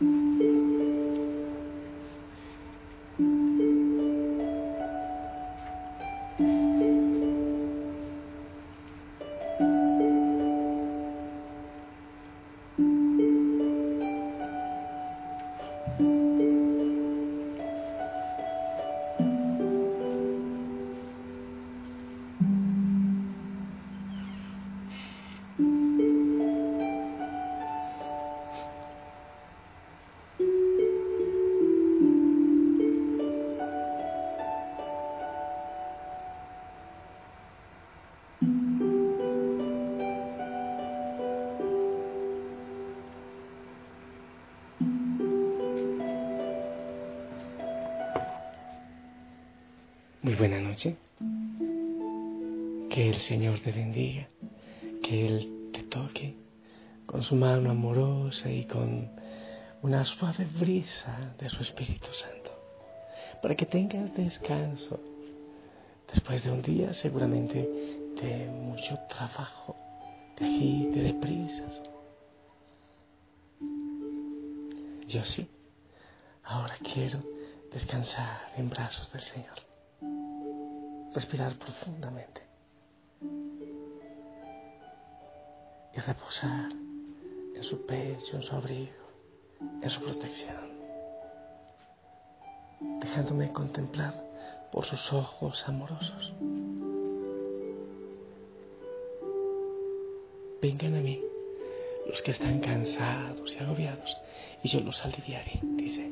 Muy y con una suave brisa de su Espíritu Santo, para que tengas descanso. Después de un día seguramente de mucho trabajo, de agite, de prisas. Yo sí, ahora quiero descansar en brazos del Señor. Respirar profundamente. Y reposar en su pecho, en su abrigo, en su protección, dejándome contemplar por sus ojos amorosos. Vengan a mí los que están cansados y agobiados y yo los aliviaré, dice.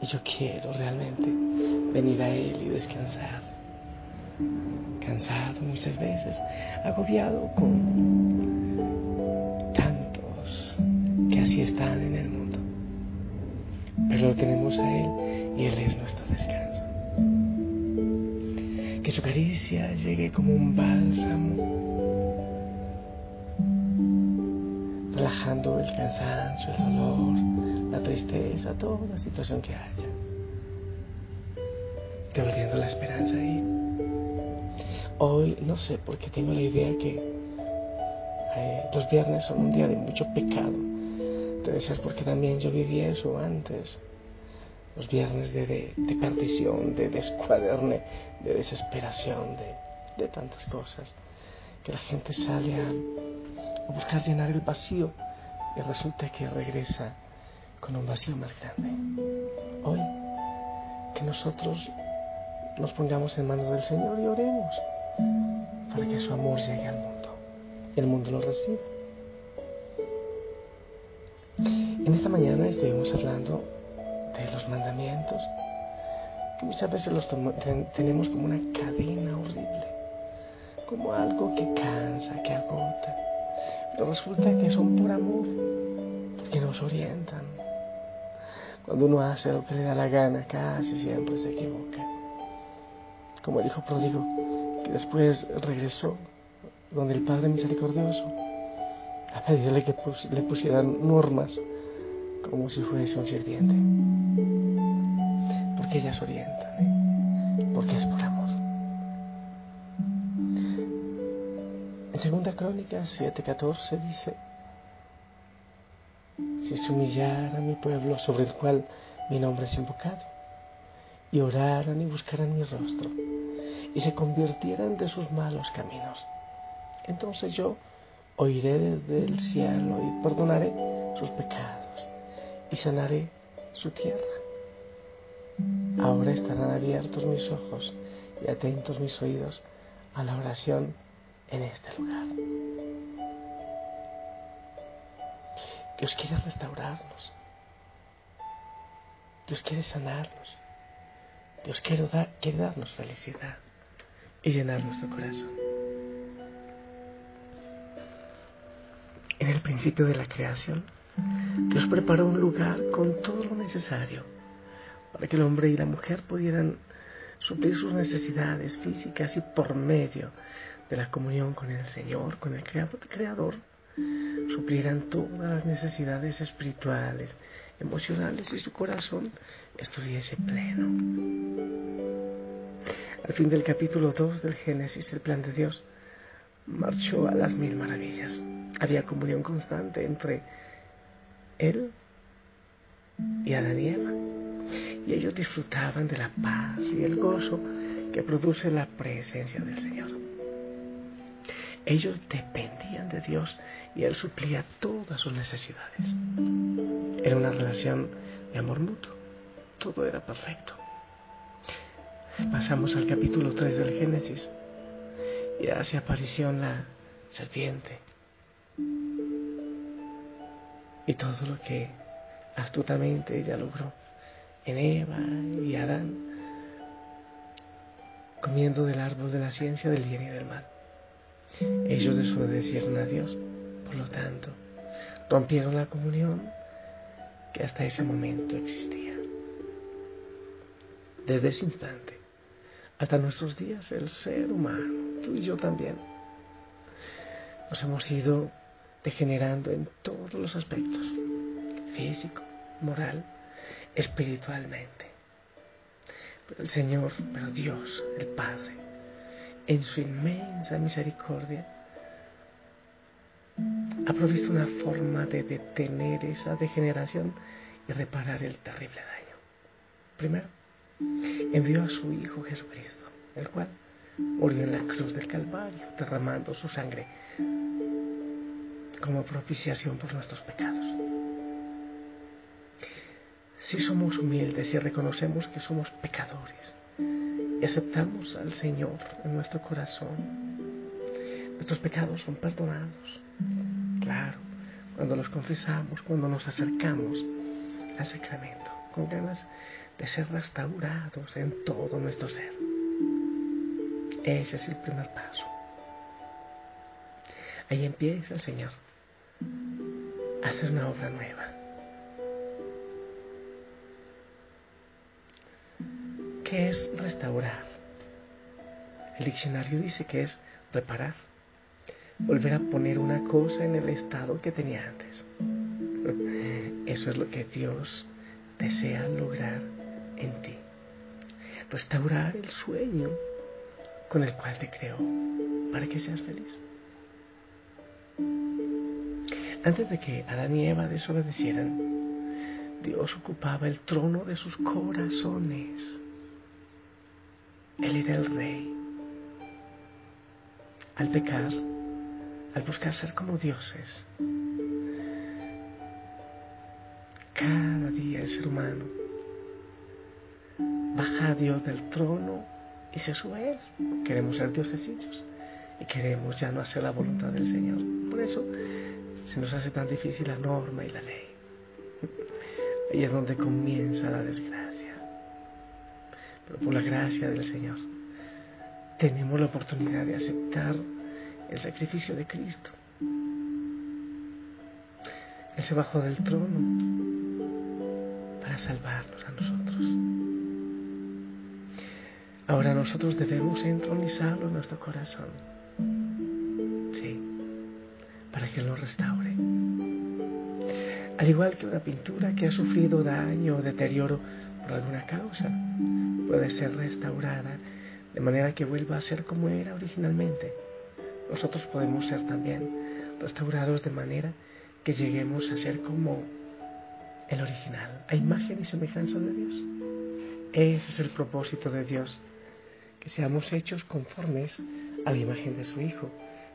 Y yo quiero realmente venir a Él y descansar. Cansado muchas veces, agobiado con están en el mundo. Pero lo tenemos a Él y Él es nuestro descanso. Que su caricia llegue como un bálsamo relajando el cansancio, el dolor, la tristeza, toda la situación que haya. Devolviendo la esperanza ahí. Hoy no sé por qué tengo la idea que eh, los viernes son un día de mucho pecado. Debe ser porque también yo viví eso antes. Los viernes de, perdición, de descuaderne, de desesperación, de, de tantas cosas. Que la gente sale a o buscar llenar el vacío y resulta que regresa con un vacío más grande. Hoy, que nosotros nos pongamos en manos del Señor y oremos para que su amor llegue al mundo y el mundo lo reciba. En esta mañana estuvimos hablando de los mandamientos, que muchas veces los tenemos como una cadena horrible, como algo que cansa, que agota pero resulta que son por amor, porque nos orientan. Cuando uno hace lo que le da la gana, casi siempre se equivoca. Como el hijo pródigo, que después regresó donde el Padre Misericordioso a pedirle que le pusieran normas como si fuese un sirviente. Porque ellas orientan, ¿eh? porque es por amor. En segunda crónica 7:14 dice, si se humillara mi pueblo sobre el cual mi nombre es invocado, y oraran y buscaran mi rostro, y se convirtieran de sus malos caminos, entonces yo oiré desde el cielo y perdonaré sus pecados y sanaré su tierra. Ahora estarán abiertos mis ojos y atentos mis oídos a la oración en este lugar. Dios quiere restaurarnos. Dios quiere sanarnos. Dios quiere, quiere darnos felicidad y llenar nuestro corazón. En el principio de la creación, Dios preparó un lugar con todo lo necesario para que el hombre y la mujer pudieran suplir sus necesidades físicas y por medio de la comunión con el Señor, con el Creador, suplirán todas las necesidades espirituales, emocionales y su corazón estuviese pleno. Al fin del capítulo 2 del Génesis, el plan de Dios marchó a las mil maravillas. Había comunión constante entre Él y Adán y Eva. Y ellos disfrutaban de la paz y el gozo que produce la presencia del Señor. Ellos dependían de Dios y Él suplía todas sus necesidades. Era una relación de amor mutuo. Todo era perfecto. Pasamos al capítulo 3 del Génesis y hace aparición la serpiente. Y todo lo que astutamente ella logró en Eva y Adán, comiendo del árbol de la ciencia del bien y del mal. Ellos desobedecieron a Dios, por lo tanto, rompieron la comunión que hasta ese momento existía. Desde ese instante hasta nuestros días, el ser humano, tú y yo también, nos hemos ido degenerando en todos los aspectos, físico, moral, espiritualmente. Pero el Señor, pero Dios, el Padre, en su inmensa misericordia, ha provisto una forma de detener esa degeneración y reparar el terrible daño. Primero, envió a su Hijo Jesucristo, el cual murió en la cruz del Calvario, derramando su sangre como propiciación por nuestros pecados. Si somos humildes y reconocemos que somos pecadores, y aceptamos al Señor en nuestro corazón, nuestros pecados son perdonados. Claro, cuando los confesamos, cuando nos acercamos al sacramento, con ganas de ser restaurados en todo nuestro ser. Ese es el primer paso. Ahí empieza el Señor a hacer una obra nueva. ¿Qué es restaurar? El diccionario dice que es reparar, volver a poner una cosa en el estado que tenía antes. Eso es lo que Dios desea lograr en ti. Restaurar el sueño con el cual te creó para que seas feliz. Antes de que Adán y Eva desobedecieran, Dios ocupaba el trono de sus corazones. Él era el rey. Al pecar, al buscar ser como dioses, cada día el ser humano baja a Dios del trono y se sube a Él. Queremos ser diosecillos y queremos ya no hacer la voluntad del Señor. Por eso se nos hace tan difícil la norma y la ley. Ahí es donde comienza la desgracia pero por la gracia del Señor tenemos la oportunidad de aceptar el sacrificio de Cristo. Él se bajó del trono para salvarnos a nosotros. Ahora nosotros debemos entronizarlo en nuestro corazón. Que lo restaure. Al igual que una pintura que ha sufrido daño o deterioro por alguna causa, puede ser restaurada de manera que vuelva a ser como era originalmente. Nosotros podemos ser también restaurados de manera que lleguemos a ser como el original, a imagen y semejanza de Dios. Ese es el propósito de Dios, que seamos hechos conformes a la imagen de su Hijo,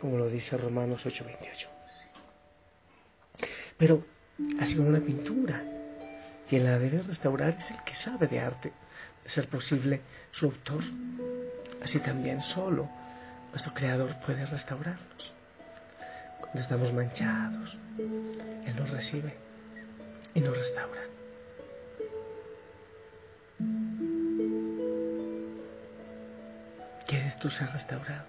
como lo dice Romanos 8:28. Pero, así como una pintura, quien la debe restaurar es el que sabe de arte ser posible su autor. Así también solo nuestro Creador puede restaurarnos. Cuando estamos manchados, Él nos recibe y nos restaura. ¿Quieres tú ser restaurado?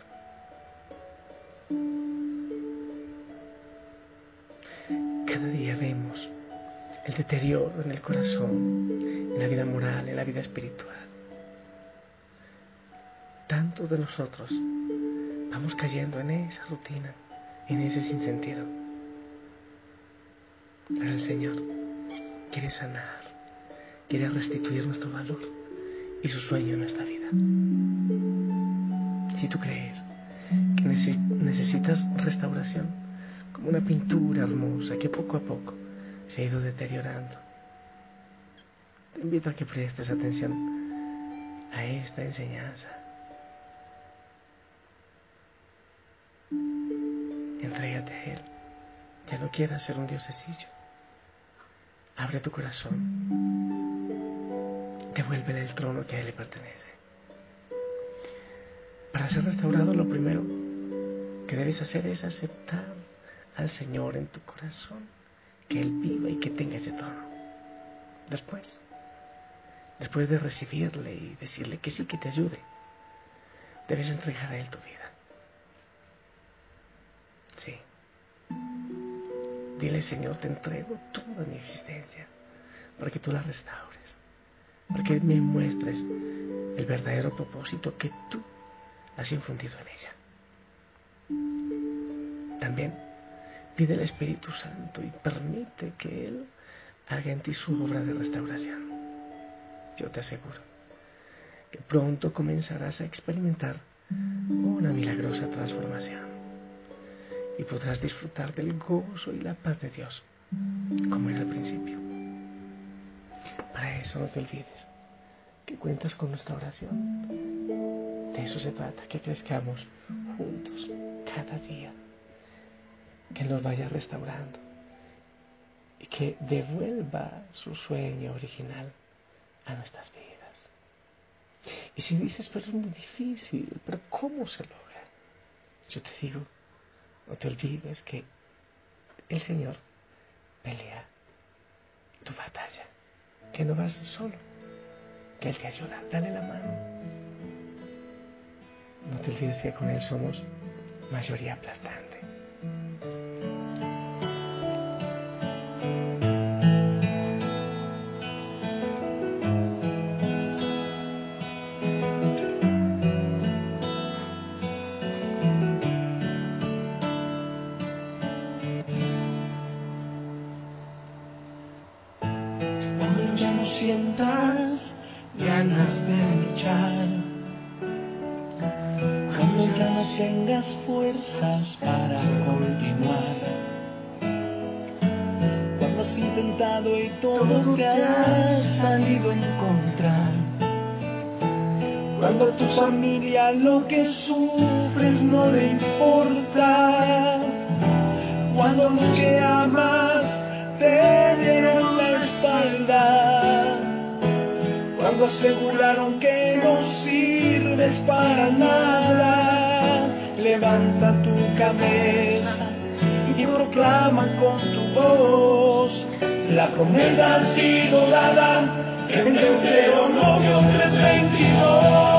Deterioro en el corazón, en la vida moral, en la vida espiritual. Tanto de nosotros vamos cayendo en esa rutina, en ese sinsentido. Pero el Señor quiere sanar, quiere restituir nuestro valor y su sueño en nuestra vida. Si tú crees que necesitas restauración, como una pintura hermosa que poco a poco se ha ido deteriorando, te invito a que prestes atención a esta enseñanza. Entrégate a Él. Ya no quieras ser un diosecillo. Abre tu corazón. Devuélvele el trono que a Él le pertenece. Para ser restaurado, lo primero que debes hacer es aceptar al Señor en tu corazón, que Él viva y que tenga ese trono. Después, después de recibirle y decirle que sí, que te ayude, debes entregar a Él tu vida. Sí. Dile, Señor, te entrego toda mi existencia para que tú la restaures, para que me muestres el verdadero propósito que tú has infundido en ella. También pide al Espíritu Santo y permite que Él haga en ti su obra de restauración. Yo te aseguro que pronto comenzarás a experimentar una milagrosa transformación y podrás disfrutar del gozo y la paz de Dios como era al principio. Para eso no te olvides que cuentas con nuestra oración. De eso se trata, que crezcamos juntos cada día, que nos vaya restaurando y que devuelva su sueño original a nuestras vidas. Y si dices, pero es muy difícil, pero ¿cómo se logra? Yo te digo, no te olvides que el Señor pelea tu batalla, que no vas solo que Él te ayuda, dale la mano. No te olvides que con Él somos mayoría aplastante. Cuando tu familia lo que sufres no le importa. Cuando los que amas te dieron la espalda. Cuando aseguraron que no sirves para nada. Levanta tu cabeza y proclama con tu voz. La promesa ha sido dada en Deuteronomio 322.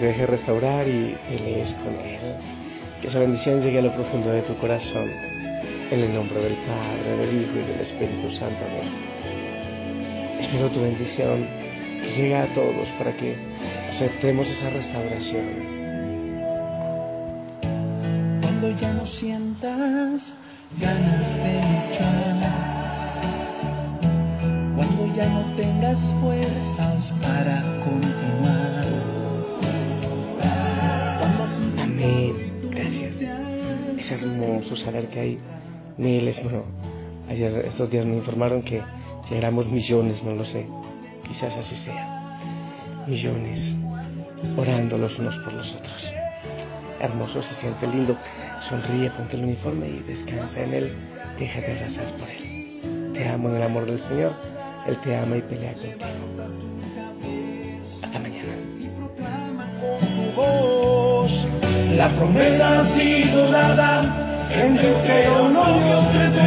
que deje restaurar y pelees con Él. Que esa bendición llegue a lo profundo de tu corazón. En el nombre del Padre, del Hijo y del Espíritu Santo. Amén. Espero tu bendición que llegue a todos para que aceptemos esa restauración. Cuando ya no sientas ganas de luchar, cuando ya no tengas fuerzas para contar saber que hay miles, bueno, ayer, estos días me informaron que éramos millones, no lo sé, quizás así sea, millones, orando los unos por los otros. Hermoso, se siente lindo, sonríe, ponte el uniforme y descansa en él, déjate abrazar por él. Te amo en el amor del Señor, Él te ama y pelea contigo. La promesa ha sido dada en Deuteronomio 322.